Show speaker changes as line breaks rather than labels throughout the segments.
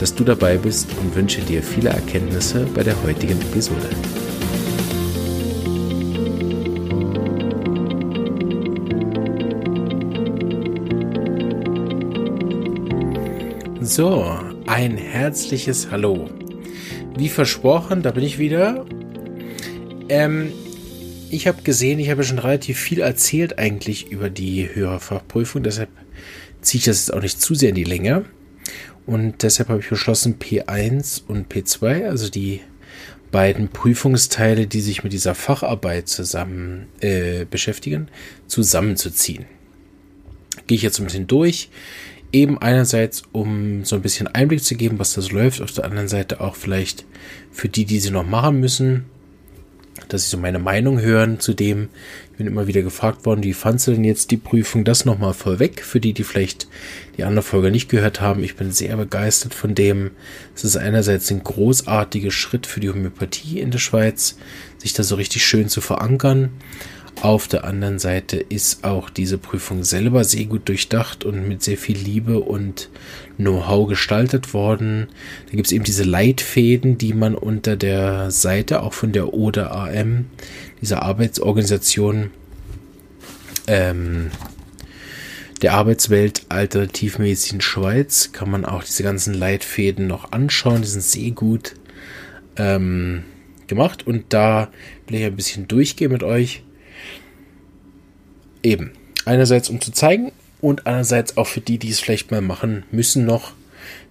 dass du dabei bist und wünsche dir viele Erkenntnisse bei der heutigen Episode. So, ein herzliches Hallo. Wie versprochen, da bin ich wieder. Ähm, ich habe gesehen, ich habe schon relativ viel erzählt eigentlich über die Hörerfachprüfung, deshalb ziehe ich das jetzt auch nicht zu sehr in die Länge. Und deshalb habe ich beschlossen, P1 und P2, also die beiden Prüfungsteile, die sich mit dieser Facharbeit zusammen äh, beschäftigen, zusammenzuziehen. Gehe ich jetzt ein bisschen durch. Eben einerseits, um so ein bisschen Einblick zu geben, was das läuft, auf der anderen Seite auch vielleicht für die, die sie noch machen müssen, dass sie so meine Meinung hören zu dem. Ich bin immer wieder gefragt worden, wie fandst du denn jetzt die Prüfung? Das nochmal vorweg, für die, die vielleicht die andere Folge nicht gehört haben. Ich bin sehr begeistert von dem. Es ist einerseits ein großartiger Schritt für die Homöopathie in der Schweiz, sich da so richtig schön zu verankern. Auf der anderen Seite ist auch diese Prüfung selber sehr gut durchdacht und mit sehr viel Liebe und Know-how gestaltet worden. Da gibt es eben diese Leitfäden, die man unter der Seite auch von der ODA AM, dieser Arbeitsorganisation ähm, der Arbeitswelt Alternativmedizin Schweiz, kann man auch diese ganzen Leitfäden noch anschauen. Die sind sehr gut ähm, gemacht und da will ich ein bisschen durchgehen mit euch Eben. Einerseits, um zu zeigen und andererseits auch für die, die es vielleicht mal machen müssen noch,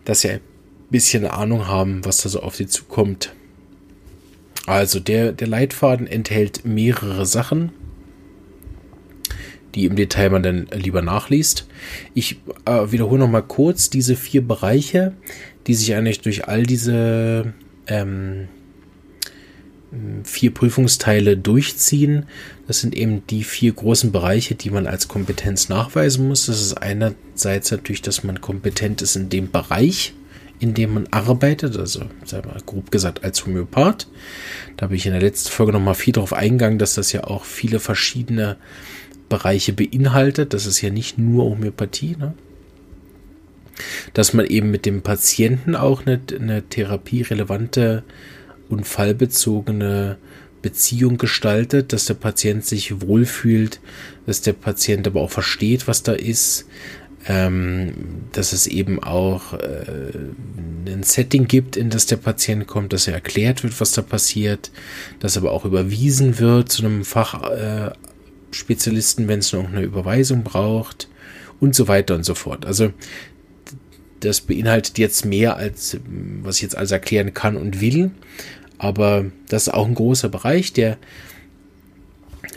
dass sie ein bisschen Ahnung haben, was da so auf sie zukommt. Also der, der Leitfaden enthält mehrere Sachen, die im Detail man dann lieber nachliest. Ich äh, wiederhole noch mal kurz diese vier Bereiche, die sich eigentlich durch all diese ähm, vier Prüfungsteile durchziehen. Das sind eben die vier großen Bereiche, die man als Kompetenz nachweisen muss. Das ist einerseits natürlich, dass man kompetent ist in dem Bereich, in dem man arbeitet, also sagen wir grob gesagt als Homöopath. Da habe ich in der letzten Folge nochmal viel darauf eingegangen, dass das ja auch viele verschiedene Bereiche beinhaltet. Das ist ja nicht nur Homöopathie. Ne? Dass man eben mit dem Patienten auch eine, eine therapierelevante und fallbezogene Beziehung gestaltet, dass der Patient sich wohlfühlt, dass der Patient aber auch versteht, was da ist, ähm, dass es eben auch äh, ein Setting gibt, in das der Patient kommt, dass er erklärt wird, was da passiert, dass aber auch überwiesen wird zu einem Fachspezialisten, äh, wenn es noch eine Überweisung braucht und so weiter und so fort. Also das beinhaltet jetzt mehr als was ich jetzt alles erklären kann und will. Aber das ist auch ein großer Bereich. Der,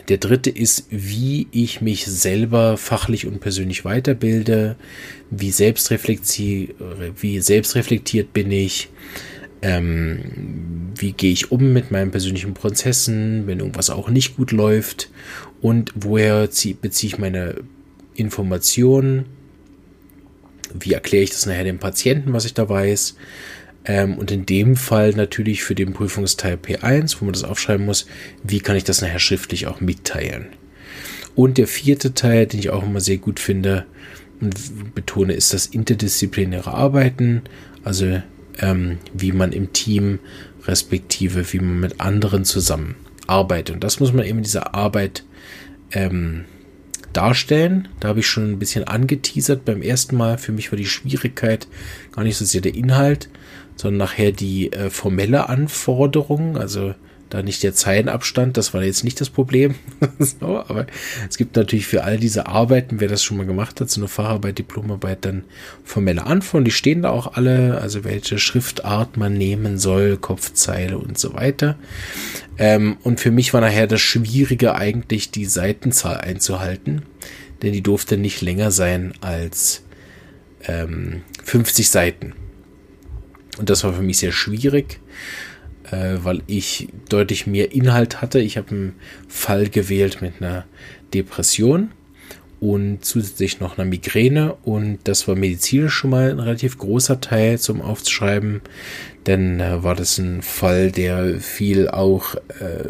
der dritte ist, wie ich mich selber fachlich und persönlich weiterbilde, wie selbstreflektiert, wie selbstreflektiert bin ich, ähm, wie gehe ich um mit meinen persönlichen Prozessen, wenn irgendwas auch nicht gut läuft und woher beziehe ich meine Informationen, wie erkläre ich das nachher dem Patienten, was ich da weiß, ähm, und in dem Fall natürlich für den Prüfungsteil P1, wo man das aufschreiben muss, wie kann ich das nachher schriftlich auch mitteilen. Und der vierte Teil, den ich auch immer sehr gut finde und betone, ist das interdisziplinäre Arbeiten, also ähm, wie man im Team respektive wie man mit anderen zusammenarbeitet. Und das muss man eben in dieser Arbeit ähm, darstellen. Da habe ich schon ein bisschen angeteasert beim ersten Mal. Für mich war die Schwierigkeit gar nicht so sehr der Inhalt, sondern nachher die äh, formelle Anforderung, also da nicht der Zeilenabstand, das war jetzt nicht das Problem. so, aber es gibt natürlich für all diese Arbeiten, wer das schon mal gemacht hat, so eine Facharbeit, Diplomarbeit, dann formelle Anforderungen, die stehen da auch alle, also welche Schriftart man nehmen soll, Kopfzeile und so weiter. Ähm, und für mich war nachher das Schwierige eigentlich, die Seitenzahl einzuhalten, denn die durfte nicht länger sein als ähm, 50 Seiten. Und das war für mich sehr schwierig. äh, weil ich deutlich mehr Inhalt hatte. Ich habe einen Fall gewählt mit einer Depression und zusätzlich noch einer Migräne und das war medizinisch schon mal ein relativ großer Teil zum Aufzuschreiben, denn äh, war das ein Fall, der viel auch äh,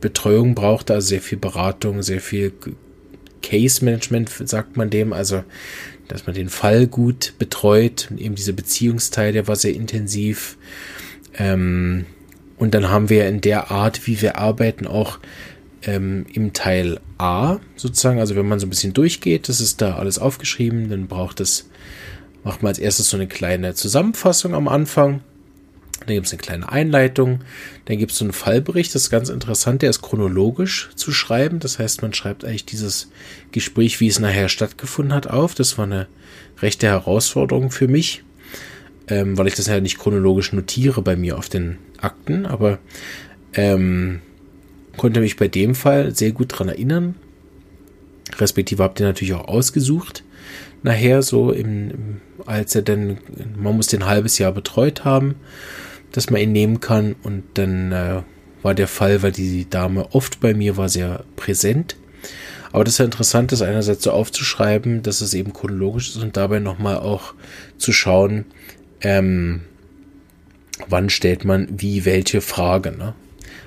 Betreuung brauchte, also sehr viel Beratung, sehr viel Case Management, sagt man dem, also dass man den Fall gut betreut, eben dieser Beziehungsteil, der war sehr intensiv. Ähm, und dann haben wir in der Art, wie wir arbeiten, auch ähm, im Teil A sozusagen, also wenn man so ein bisschen durchgeht, das ist da alles aufgeschrieben, dann braucht es, macht man als erstes so eine kleine Zusammenfassung am Anfang. Dann gibt es eine kleine Einleitung. Dann gibt es so einen Fallbericht. Das ist ganz interessant. Der ist chronologisch zu schreiben. Das heißt, man schreibt eigentlich dieses Gespräch, wie es nachher stattgefunden hat, auf. Das war eine rechte Herausforderung für mich, ähm, weil ich das ja nicht chronologisch notiere bei mir auf den Akten. Aber ähm, konnte mich bei dem Fall sehr gut dran erinnern. Respektive habt ihr natürlich auch ausgesucht. Nachher so im, als er dann, man muss den halbes Jahr betreut haben, dass man ihn nehmen kann. Und dann äh, war der Fall, weil die Dame oft bei mir war, sehr präsent. Aber das ist ja interessant, das einerseits so aufzuschreiben, dass es eben chronologisch ist und dabei nochmal auch zu schauen, ähm, wann stellt man wie welche Frage. Ne?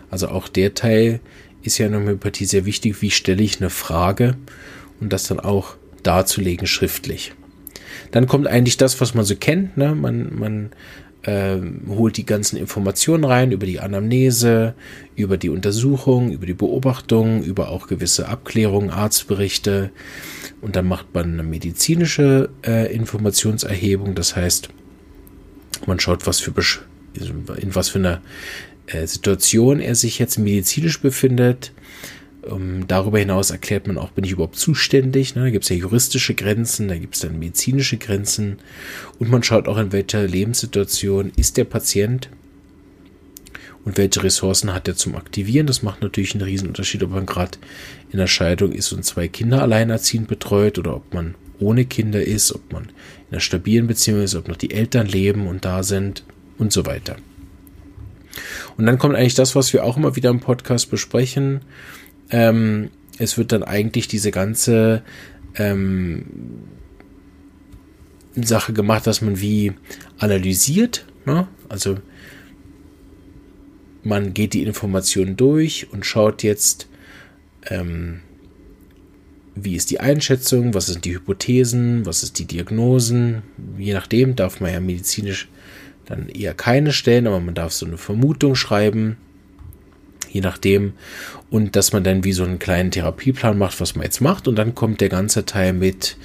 Also auch der Teil ist ja in der Homöopathie sehr wichtig, wie stelle ich eine Frage und das dann auch darzulegen schriftlich. Dann kommt eigentlich das, was man so kennt. Ne? Man, man äh, holt die ganzen Informationen rein über die Anamnese, über die Untersuchung, über die Beobachtung, über auch gewisse Abklärungen, Arztberichte. Und dann macht man eine medizinische äh, Informationserhebung. Das heißt, man schaut, was für in was für einer äh, Situation er sich jetzt medizinisch befindet. Um, darüber hinaus erklärt man auch, bin ich überhaupt zuständig. Ne? Da gibt es ja juristische Grenzen, da gibt es dann medizinische Grenzen. Und man schaut auch, in welcher Lebenssituation ist der Patient und welche Ressourcen hat er zum Aktivieren. Das macht natürlich einen Riesenunterschied, ob man gerade in der Scheidung ist und zwei Kinder alleinerziehend betreut oder ob man ohne Kinder ist, ob man in einer stabilen Beziehung ist, ob noch die Eltern leben und da sind und so weiter. Und dann kommt eigentlich das, was wir auch immer wieder im Podcast besprechen. Ähm, es wird dann eigentlich diese ganze ähm, Sache gemacht, dass man wie analysiert. Ne? Also man geht die Informationen durch und schaut jetzt, ähm, wie ist die Einschätzung, was sind die Hypothesen, was ist die Diagnosen. Je nachdem darf man ja medizinisch dann eher keine stellen, aber man darf so eine Vermutung schreiben, je nachdem. Und dass man dann wie so einen kleinen Therapieplan macht, was man jetzt macht. Und dann kommt der ganze Teil mit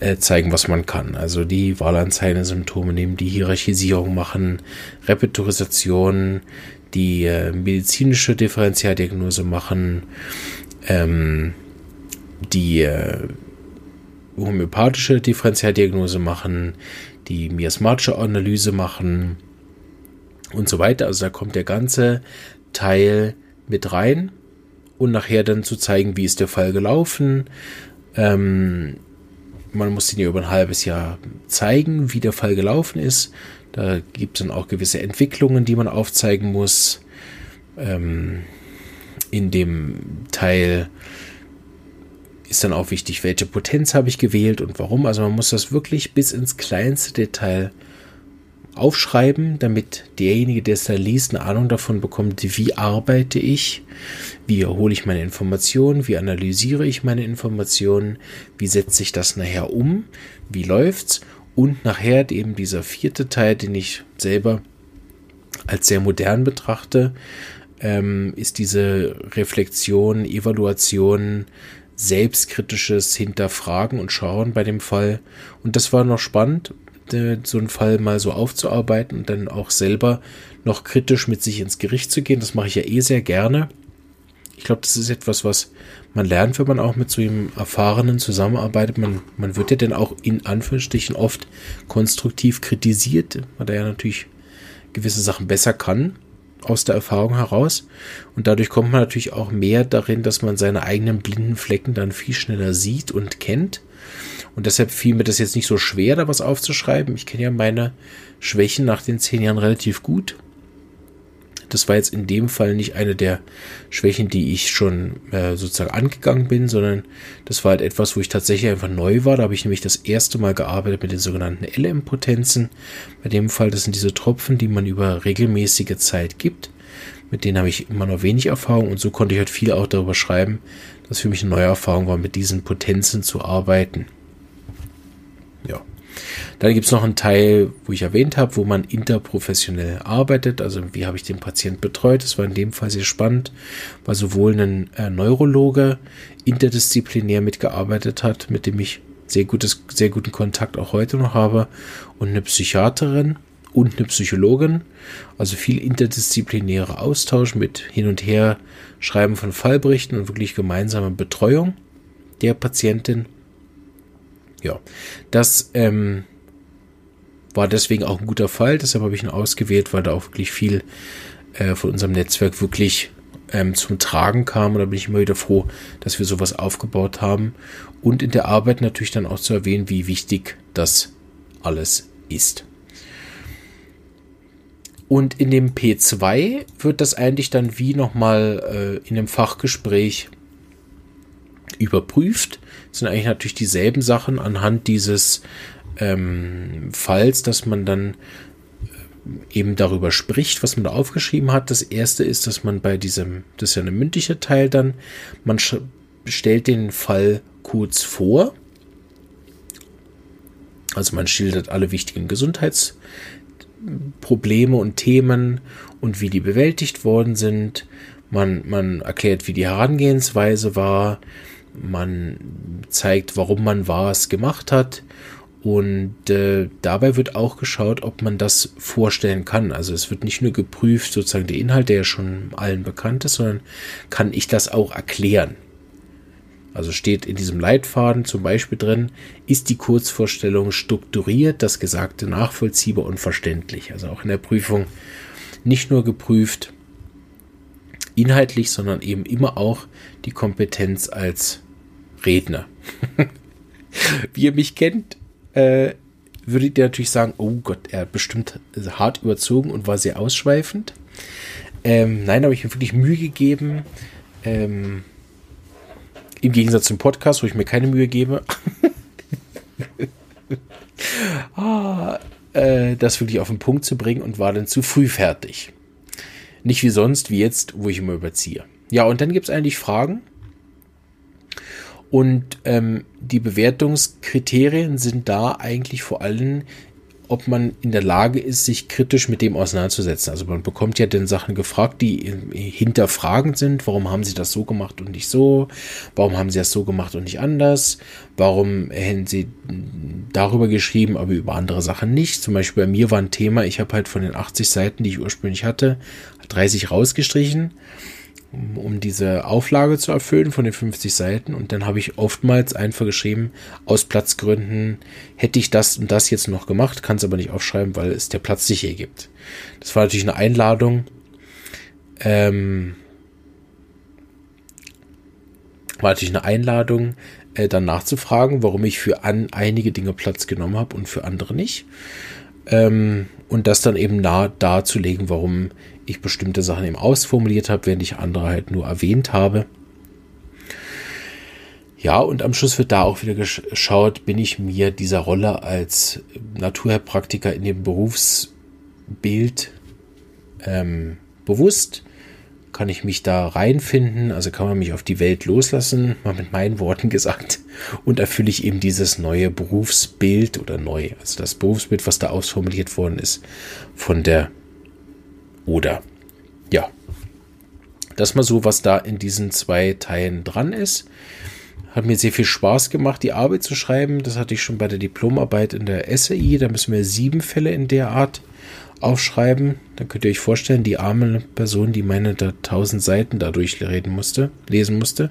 äh, zeigen, was man kann. Also die Wahlanzeigen, Symptome nehmen, die Hierarchisierung machen, Repetitorisation, die äh, medizinische Differentialdiagnose machen, ähm, die äh, homöopathische Differentialdiagnose machen, die miasmatische Analyse machen und so weiter. Also da kommt der ganze Teil mit rein und nachher dann zu zeigen, wie ist der Fall gelaufen. Ähm, man muss den ja über ein halbes Jahr zeigen, wie der Fall gelaufen ist. Da gibt es dann auch gewisse Entwicklungen, die man aufzeigen muss. Ähm, in dem Teil ist dann auch wichtig, welche Potenz habe ich gewählt und warum. Also man muss das wirklich bis ins kleinste Detail aufschreiben, damit derjenige, der es da liest, eine Ahnung davon bekommt, wie arbeite ich, wie erhole ich meine Informationen, wie analysiere ich meine Informationen, wie setze ich das nachher um, wie läuft's und nachher eben dieser vierte Teil, den ich selber als sehr modern betrachte, ähm, ist diese Reflexion, Evaluation, selbstkritisches Hinterfragen und Schauen bei dem Fall. Und das war noch spannend, so einen Fall mal so aufzuarbeiten und dann auch selber noch kritisch mit sich ins Gericht zu gehen. Das mache ich ja eh sehr gerne. Ich glaube, das ist etwas, was man lernt, wenn man auch mit so einem Erfahrenen zusammenarbeitet. Man, man wird ja dann auch in Anführungsstrichen oft konstruktiv kritisiert, weil er ja natürlich gewisse Sachen besser kann aus der Erfahrung heraus. Und dadurch kommt man natürlich auch mehr darin, dass man seine eigenen blinden Flecken dann viel schneller sieht und kennt. Und deshalb fiel mir das jetzt nicht so schwer, da was aufzuschreiben. Ich kenne ja meine Schwächen nach den zehn Jahren relativ gut. das war jetzt in dem Fall nicht eine der Schwächen, die ich schon äh, sozusagen angegangen bin, sondern das war halt etwas, wo ich tatsächlich einfach neu war. Da habe ich nämlich das erste Mal gearbeitet mit den sogenannten LM-Potenzen. Bei dem Fall, das sind diese Tropfen, die man über regelmäßige Zeit gibt. Mit denen habe ich immer noch wenig Erfahrung und so konnte ich halt viel auch darüber schreiben, dass für mich eine neue Erfahrung war, mit diesen Potenzen zu arbeiten. Ja. Dann gibt es noch einen Teil, wo ich erwähnt habe, wo man interprofessionell arbeitet. Also wie habe ich den Patient betreut? Das war in dem Fall sehr spannend, weil sowohl ein äh, Neurologe interdisziplinär mitgearbeitet hat, mit dem ich sehr, gutes, sehr guten Kontakt auch heute noch habe, und eine Psychiaterin und eine Psychologin. Also viel interdisziplinärer Austausch mit hin und her Schreiben von Fallberichten und wirklich gemeinsame Betreuung der Patientin. Ja, das ähm, war deswegen auch ein guter Fall. Deshalb habe ich ihn ausgewählt, weil da auch wirklich viel äh, von unserem Netzwerk wirklich ähm, zum Tragen kam. Und da bin ich immer wieder froh, dass wir sowas aufgebaut haben. Und in der Arbeit natürlich dann auch zu erwähnen, wie wichtig das alles ist. Und in dem P2 wird das eigentlich dann wie nochmal äh, in einem Fachgespräch überprüft. Sind eigentlich natürlich dieselben Sachen anhand dieses ähm, Falls, dass man dann äh, eben darüber spricht, was man da aufgeschrieben hat. Das erste ist, dass man bei diesem, das ist ja eine mündliche Teil dann, man stellt den Fall kurz vor. Also man schildert alle wichtigen Gesundheitsprobleme und Themen und wie die bewältigt worden sind. Man, man erklärt, wie die Herangehensweise war. Man zeigt, warum man was gemacht hat und äh, dabei wird auch geschaut, ob man das vorstellen kann. Also es wird nicht nur geprüft, sozusagen der Inhalt, der ja schon allen bekannt ist, sondern kann ich das auch erklären. Also steht in diesem Leitfaden zum Beispiel drin, ist die Kurzvorstellung strukturiert, das Gesagte nachvollziehbar und verständlich. Also auch in der Prüfung nicht nur geprüft inhaltlich, sondern eben immer auch die Kompetenz als Redner. Wie ihr mich kennt, äh, würdet ihr natürlich sagen, oh Gott, er hat bestimmt hart überzogen und war sehr ausschweifend. Ähm, nein, habe ich mir wirklich Mühe gegeben. Ähm, Im Gegensatz zum Podcast, wo ich mir keine Mühe gebe. ah, äh, das wirklich auf den Punkt zu bringen und war dann zu früh fertig. Nicht wie sonst, wie jetzt, wo ich immer überziehe. Ja, und dann gibt es eigentlich Fragen. Und ähm, die Bewertungskriterien sind da eigentlich vor allem, ob man in der Lage ist, sich kritisch mit dem auseinanderzusetzen. Also man bekommt ja den Sachen gefragt, die hinterfragend sind. Warum haben sie das so gemacht und nicht so? Warum haben sie das so gemacht und nicht anders? Warum hätten sie darüber geschrieben, aber über andere Sachen nicht? Zum Beispiel bei mir war ein Thema, ich habe halt von den 80 Seiten, die ich ursprünglich hatte, 30 rausgestrichen um, um diese Auflage zu erfüllen von den 50 Seiten. Und dann habe ich oftmals einfach geschrieben, aus Platzgründen hätte ich das und das jetzt noch gemacht, kann es aber nicht aufschreiben, weil es der Platz sich hier gibt. Das war natürlich eine Einladung. Ähm, war natürlich eine Einladung, äh, dann nachzufragen, warum ich für an einige Dinge Platz genommen habe und für andere nicht. Ähm, und das dann eben nah darzulegen, warum ich bestimmte Sachen eben ausformuliert habe, während ich andere halt nur erwähnt habe. Ja, und am Schluss wird da auch wieder geschaut, bin ich mir dieser Rolle als Naturheilpraktiker in dem Berufsbild ähm, bewusst? Kann ich mich da reinfinden? Also kann man mich auf die Welt loslassen, mal mit meinen Worten gesagt. Und erfülle ich eben dieses neue Berufsbild oder neu, also das Berufsbild, was da ausformuliert worden ist von der oder ja, das mal so, was da in diesen zwei Teilen dran ist. Hat mir sehr viel Spaß gemacht, die Arbeit zu schreiben. Das hatte ich schon bei der Diplomarbeit in der SAI. Da müssen wir sieben Fälle in der Art aufschreiben. Da könnt ihr euch vorstellen, die arme Person, die meine da tausend Seiten dadurch reden musste, lesen musste.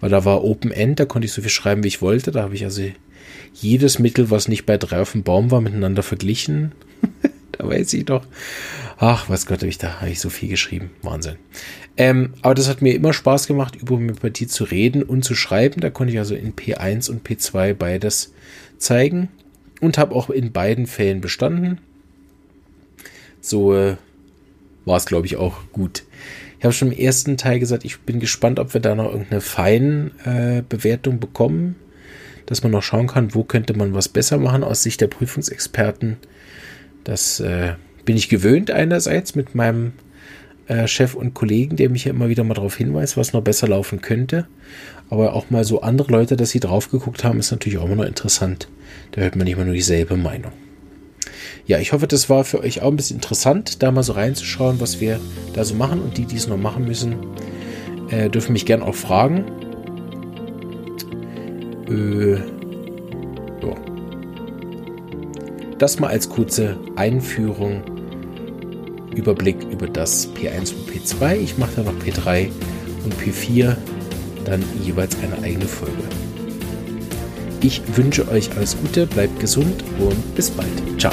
Weil da war Open End, da konnte ich so viel schreiben, wie ich wollte. Da habe ich also jedes Mittel, was nicht bei drei auf dem Baum war, miteinander verglichen. da weiß ich doch. Ach, was Gott, habe ich da, habe ich so viel geschrieben. Wahnsinn. Ähm, aber das hat mir immer Spaß gemacht, über Homöopathie zu reden und zu schreiben. Da konnte ich also in P1 und P2 beides zeigen und habe auch in beiden Fällen bestanden. So, äh, war es, glaube ich, auch gut. Ich habe schon im ersten Teil gesagt, ich bin gespannt, ob wir da noch irgendeine Feinbewertung äh, bekommen, dass man noch schauen kann, wo könnte man was besser machen aus Sicht der Prüfungsexperten. Das äh, bin ich gewöhnt einerseits mit meinem äh, Chef und Kollegen, der mich ja immer wieder mal darauf hinweist, was noch besser laufen könnte. Aber auch mal so andere Leute, dass sie drauf geguckt haben, ist natürlich auch immer noch interessant. Da hört man nicht immer nur dieselbe Meinung ja, ich hoffe, das war für euch auch ein bisschen interessant, da mal so reinzuschauen, was wir da so machen. Und die, die es noch machen müssen, äh, dürfen mich gern auch fragen. Äh, Das mal als kurze Einführung, Überblick über das P1 und P2. Ich mache dann noch P3 und P4 dann jeweils eine eigene Folge. Ich wünsche euch alles Gute, bleibt gesund und bis bald. Ciao.